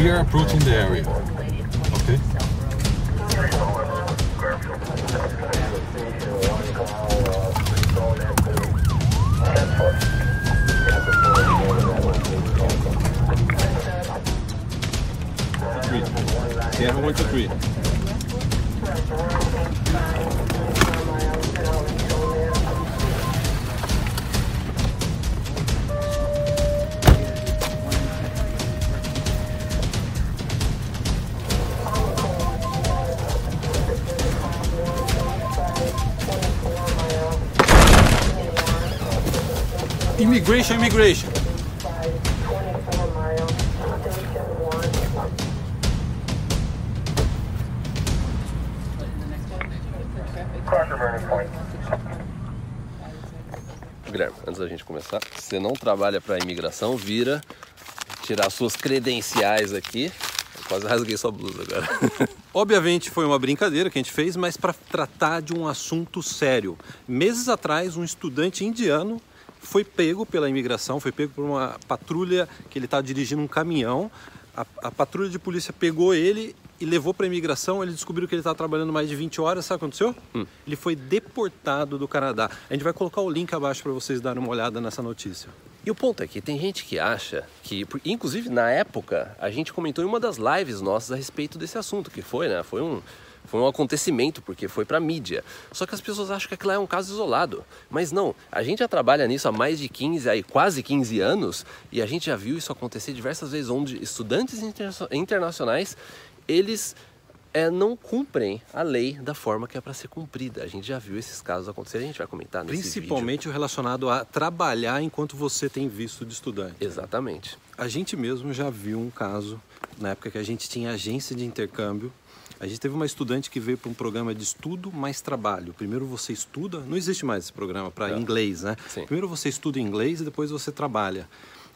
We are approaching the area. Okay? Three. Sierra one to three. Immigration, immigration. Guilherme, antes da gente começar, você não trabalha para a imigração, vira tirar suas credenciais aqui. Eu quase rasguei sua blusa agora. Obviamente foi uma brincadeira que a gente fez, mas para tratar de um assunto sério. Meses atrás, um estudante indiano foi pego pela imigração, foi pego por uma patrulha que ele estava dirigindo um caminhão. A, a patrulha de polícia pegou ele e levou para a imigração. Ele descobriu que ele estava trabalhando mais de 20 horas. Sabe o que aconteceu? Ele foi deportado do Canadá. A gente vai colocar o link abaixo para vocês darem uma olhada nessa notícia. E o ponto é que tem gente que acha que, inclusive na época, a gente comentou em uma das lives nossas a respeito desse assunto, que foi, né? Foi um, foi um acontecimento, porque foi pra mídia. Só que as pessoas acham que aquilo é um caso isolado. Mas não, a gente já trabalha nisso há mais de 15, aí quase 15 anos, e a gente já viu isso acontecer diversas vezes, onde estudantes interna- internacionais, eles é, não cumprem a lei da forma que é para ser cumprida. A gente já viu esses casos acontecerem, a gente vai comentar nesse vídeo. Principalmente o relacionado a trabalhar enquanto você tem visto de estudante. Exatamente. A gente mesmo já viu um caso, na época que a gente tinha agência de intercâmbio. A gente teve uma estudante que veio para um programa de estudo mais trabalho. Primeiro você estuda, não existe mais esse programa para É. inglês, né? Sim. Primeiro você estuda inglês e depois você trabalha.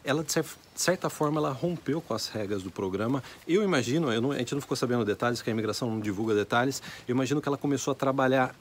Ela, de cer- certa forma, ela rompeu com as regras do programa. Eu imagino, eu não- a gente não ficou sabendo detalhes, que a imigração não divulga detalhes. Eu imagino que ela começou a trabalhar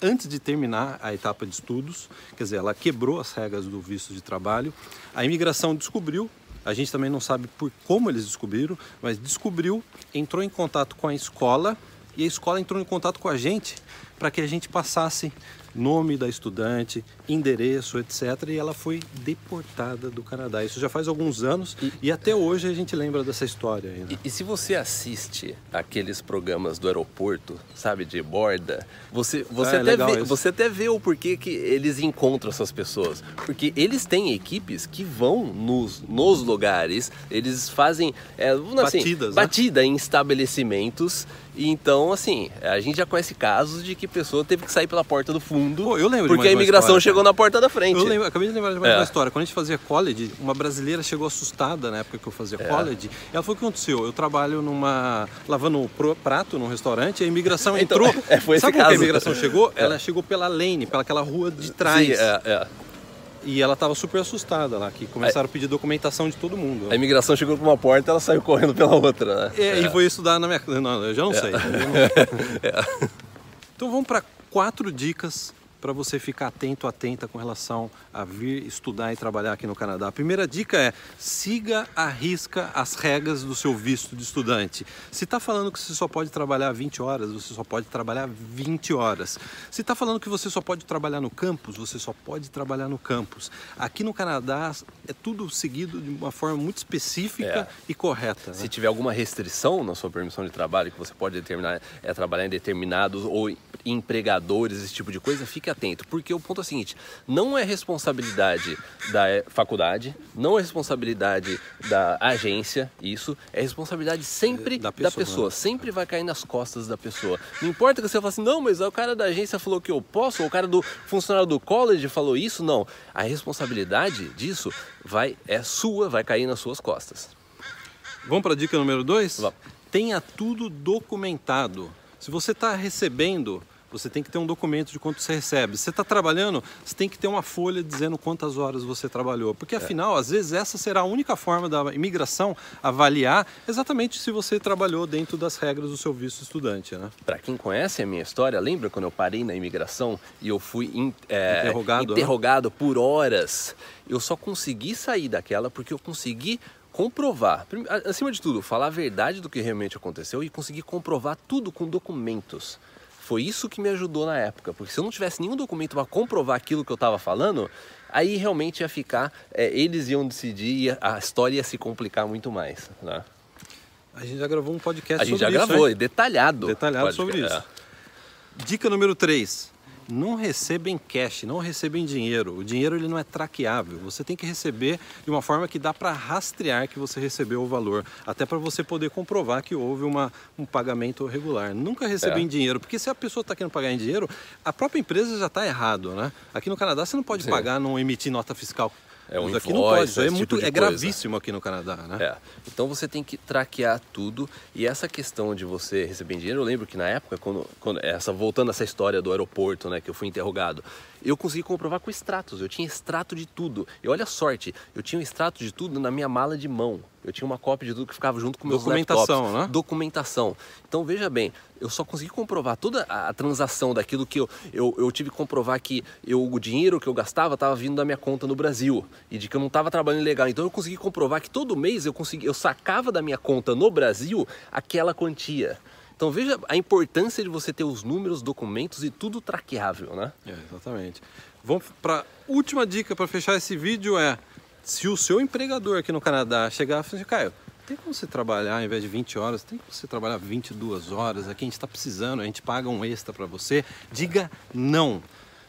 antes de terminar a etapa de estudos, quer dizer, ela quebrou as regras do visto de trabalho. A imigração descobriu, a gente também não sabe por como eles descobriram, mas descobriu, entrou em contato com a escola e a escola entrou em contato com a gente para que a gente passasse nome da estudante, endereço, etc. E ela foi deportada do Canadá. Isso já faz alguns anos e, até hoje a gente lembra dessa história ainda. E, e se você assiste aqueles programas do aeroporto, sabe, de borda, você, você, é até, vê, você até vê o porquê que eles encontram essas pessoas. Porque eles têm equipes que vão nos, nos lugares, eles fazem é, assim, Batidas, né? batida em estabelecimentos. E então, assim, a gente já conhece casos de que pessoa teve que sair pela porta do fundo Pô, eu lembro porque a imigração história, chegou cara. na porta da frente. Eu lembro, acabei de lembrar de mais É. uma história. Quando a gente fazia college, uma brasileira chegou assustada na época que eu fazia É. college. Ela falou: o que aconteceu? Eu trabalho numa. lavando prato num restaurante, a imigração Então, entrou. é, foi esse Sabe como que a caso. imigração chegou? É. Ela chegou pela lane, pela aquela rua de trás. Sim, é, é. E ela tava super assustada lá, que começaram a pedir documentação de todo mundo. A imigração chegou por uma porta ela saiu correndo pela outra, né? É, E foi estudar na minha. Não, eu já não sei. Eu não- Então vamos para quatro dicas para você ficar atento, atenta com relação a vir estudar e trabalhar aqui no Canadá. A primeira dica é siga à risca as regras do seu visto de estudante. Se está falando que você só pode trabalhar 20 horas, você só pode trabalhar 20 horas. Se está falando que você só pode trabalhar no campus, você só pode trabalhar no campus. Aqui no Canadá é tudo seguido de uma forma muito específica É. e correta. né? Se tiver alguma restrição na sua permissão de trabalho, que você pode determinar, é trabalhar em determinados ou empregadores, esse tipo de coisa, fique atento. Porque o ponto é o seguinte: não é responsabilidade da eh, faculdade, não é responsabilidade da agência, isso, é responsabilidade sempre Da da pessoa. pessoa. Sempre vai cair nas costas da pessoa. Não importa que você fale assim, não, mas o cara da agência falou que eu posso, ou o cara do funcionário do college falou isso, não. A responsabilidade disso vai é sua, vai cair nas suas costas. Vamos para a dica número dois? Tenha tudo documentado. Se você está recebendo, você tem que ter um documento de quanto você recebe. Se você está trabalhando, você tem que ter uma folha dizendo quantas horas você trabalhou. Porque afinal, às vezes, essa será a única forma da imigração avaliar exatamente se você trabalhou dentro das regras do seu visto estudante. Né? Para quem conhece a minha história, lembra quando eu parei na imigração e eu fui in- é, Interrogado, né? interrogado por horas? Eu só consegui sair daquela porque eu consegui comprovar, acima de tudo, falar a verdade do que realmente aconteceu e conseguir comprovar tudo com documentos. Foi isso que me ajudou na época, porque se eu não tivesse nenhum documento para comprovar aquilo que eu estava falando, aí realmente ia ficar, é, eles iam decidir e a- história ia se complicar muito mais. Né? A gente já gravou um podcast A gente sobre já isso, gravou, hein? e detalhado. Detalhado sobre é. isso. Dica número 3. Não receba em cash, não receba em dinheiro. O dinheiro ele não é traqueável. Você tem que receber de uma forma que dá para rastrear que você recebeu o valor, até para você poder comprovar que houve uma, um pagamento regular. Nunca receba É. em dinheiro, porque se a pessoa está querendo pagar em dinheiro, a própria empresa já está errado, né? Aqui no Canadá você não pode Sim. pagar, não emitir nota fiscal. É um Isso aqui não invoice, pode, isso é esse muito tipo é gravíssimo aqui no Canadá, né? É. Então você tem que traquear tudo. E essa questão de você receber dinheiro, eu lembro que na época, quando, quando essa, voltando a essa história do aeroporto, né, que eu fui interrogado, eu consegui comprovar com extratos. Eu tinha extrato de tudo. E olha a sorte, eu tinha um extrato de tudo na minha mala de mão. Eu tinha uma cópia de tudo que ficava junto com meus Documentação, laptops. né? Documentação. Então veja bem, eu só consegui comprovar toda a, a transação daquilo que eu, eu, eu tive que comprovar que eu, o dinheiro que eu gastava estava vindo da minha conta no Brasil e de que eu não estava trabalhando legal. Então eu consegui comprovar que todo mês eu consegui, eu sacava da minha conta no Brasil aquela quantia. Então veja a importância de você ter os números, documentos e tudo traqueável, né? É, exatamente. Vamos para última dica para fechar esse vídeo é se o seu empregador aqui no Canadá chegar e falar assim, Caio, tem como você trabalhar ao invés de 20 horas, tem como você trabalhar 22 horas, aqui a gente está precisando, a gente paga um extra para você, diga não.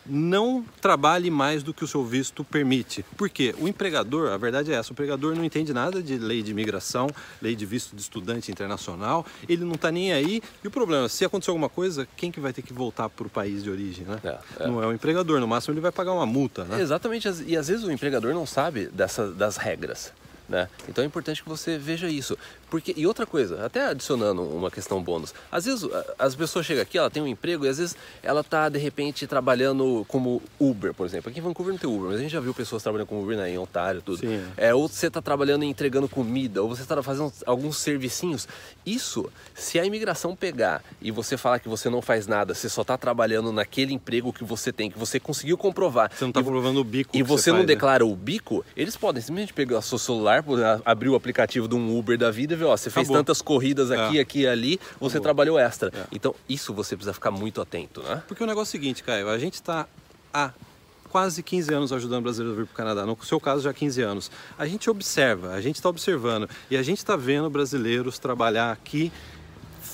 Não trabalhe mais do que o seu visto permite. Por quê? O empregador, a verdade é essa, o empregador não entende nada de lei de imigração, lei de visto de estudante internacional, ele não está nem aí. E o problema, se acontecer alguma coisa, quem que vai ter que voltar para o país de origem, né? É, é. Não é o empregador, no máximo ele vai pagar uma multa, né? Exatamente, e às vezes o empregador não sabe dessa, das regras. Né? Então é importante que você veja isso. Porque, e outra coisa, até adicionando uma questão bônus, às vezes as pessoas chegam aqui, ela tem um emprego e às vezes ela está de repente trabalhando como Uber, por exemplo. Aqui em Vancouver não tem Uber, mas a gente já viu pessoas trabalhando como Uber né, em Ontário tudo. Sim, É, ou você está trabalhando e entregando comida, ou você está fazendo alguns servicinhos. Isso, se a imigração pegar e você falar que você não faz nada, você só está trabalhando naquele emprego que você tem, que você conseguiu comprovar. Você não está e vo- provando o bico e você não faz, né? declara o bico, eles podem simplesmente pegar o seu celular, abrir o aplicativo de um Uber da vida e ver, ó, você fez Acabou. tantas corridas aqui, É. aqui e ali, você Acabou. trabalhou extra. É. Então, isso você precisa ficar muito atento, né? Porque o negócio é o seguinte, Caio, a gente está há quase 15 anos ajudando brasileiros a vir para o Canadá. No seu caso, já há 15 anos. A gente observa, a gente está observando e a gente está vendo brasileiros trabalhar aqui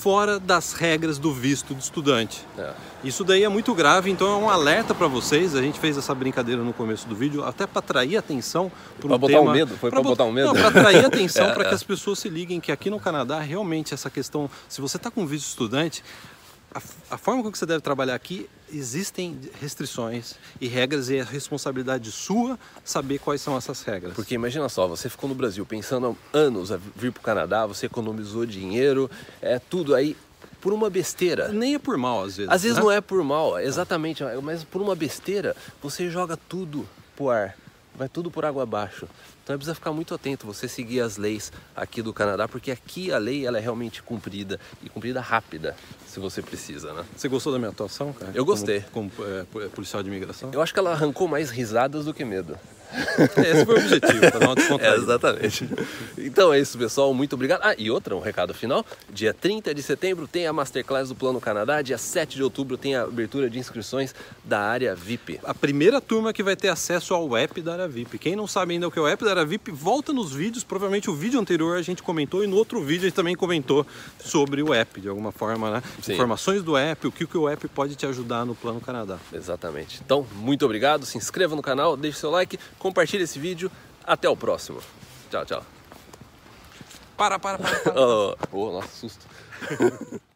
fora das regras do visto de estudante. É. Isso daí é muito grave, então é um alerta para vocês. A gente fez essa brincadeira no começo do vídeo, até para atrair atenção para um botar um tema. medo? Foi bot- botar um medo? Não, para atrair atenção, É, para que é. as pessoas se liguem que aqui no Canadá realmente essa questão, se você está com visto estudante, a, a forma com que você deve trabalhar aqui existem restrições e regras e é responsabilidade sua saber quais são essas regras. Porque imagina só, você ficou no Brasil pensando há anos a vir para o Canadá, você economizou dinheiro, é tudo aí por uma besteira. nem é por mal às vezes. Às vezes né? não é por mal, exatamente, mas por uma besteira, você joga tudo pro ar, vai tudo por água abaixo. Então precisa ficar muito atento, você seguir as leis aqui do Canadá, porque aqui a lei ela é realmente cumprida e cumprida rápida, se você precisa, né? Você gostou da minha atuação, cara? Eu gostei. Como, como, é, po- policial de imigração? Eu acho que ela arrancou mais risadas do que medo. Esse foi o objetivo, dar uma É, exatamente. Então é isso, pessoal. Muito obrigado. Ah, e outra, um recado final. Dia 30 de setembro tem a Masterclass do Plano Canadá. Dia 7 de outubro tem a abertura de inscrições da área VIP. a primeira turma que vai ter acesso ao app da área VIP. Quem não sabe ainda o que é o app da área VIP, volta nos vídeos. Provavelmente o vídeo anterior a gente comentou e no outro vídeo a gente também comentou sobre o app, de alguma forma, né? Sim. Informações do app, o que, que o app pode te ajudar no Plano Canadá. Exatamente. Então, muito obrigado. Se inscreva no canal, deixe seu like, compartilhe esse vídeo. Até o próximo. Tchau, tchau. Para, para, para. para. Oh, oh, nossa, susto.